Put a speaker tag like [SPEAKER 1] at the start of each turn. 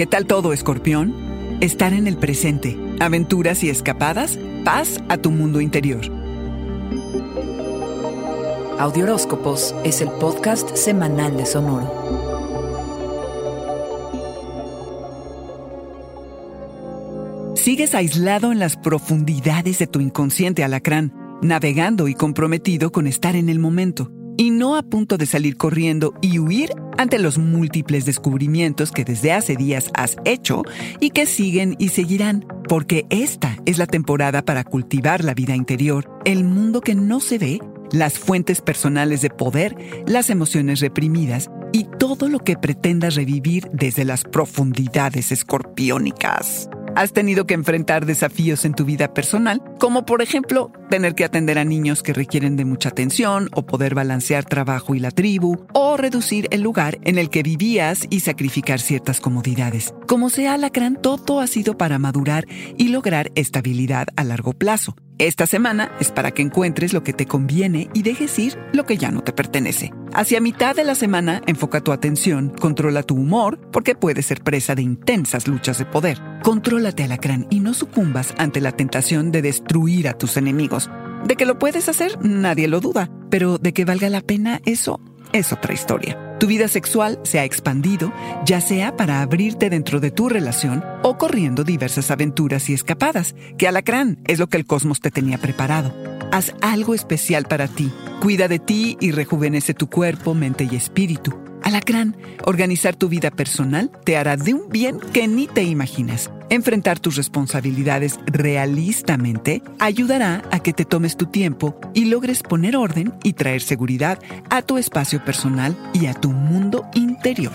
[SPEAKER 1] ¿Qué tal todo, escorpión? Estar en el presente, aventuras y escapadas, paz a tu mundo interior.
[SPEAKER 2] Audioróscopos es el podcast semanal de Sonoro.
[SPEAKER 1] Sigues aislado en las profundidades de tu inconsciente alacrán, navegando y comprometido con estar en el momento, y no a punto de salir corriendo y huir ante los múltiples descubrimientos que desde hace días has hecho y que siguen y seguirán, porque esta es la temporada para cultivar la vida interior, el mundo que no se ve, las fuentes personales de poder, las emociones reprimidas y todo lo que pretendas revivir desde las profundidades escorpiónicas. Has tenido que enfrentar desafíos en tu vida personal, como por ejemplo tener que atender a niños que requieren de mucha atención o poder balancear trabajo y la tribu, o reducir el lugar en el que vivías y sacrificar ciertas comodidades. Como sea, Alacrán, todo ha sido para madurar y lograr estabilidad a largo plazo. Esta semana es para que encuentres lo que te conviene y dejes ir lo que ya no te pertenece. Hacia mitad de la semana, enfoca tu atención, controla tu humor, porque puedes ser presa de intensas luchas de poder. Contrólate, alacrán, y no sucumbas ante la tentación de destruir a tus enemigos. De que lo puedes hacer, nadie lo duda, pero de que valga la pena, eso es otra historia. Tu vida sexual se ha expandido, ya sea para abrirte dentro de tu relación o corriendo diversas aventuras y escapadas, que alacrán es lo que el cosmos te tenía preparado. Haz algo especial para ti. Cuida de ti y rejuvenece tu cuerpo, mente y espíritu. Alacrán, organizar tu vida personal te hará de un bien que ni te imaginas. Enfrentar tus responsabilidades realistamente ayudará a que te tomes tu tiempo y logres poner orden y traer seguridad a tu espacio personal y a tu mundo interior.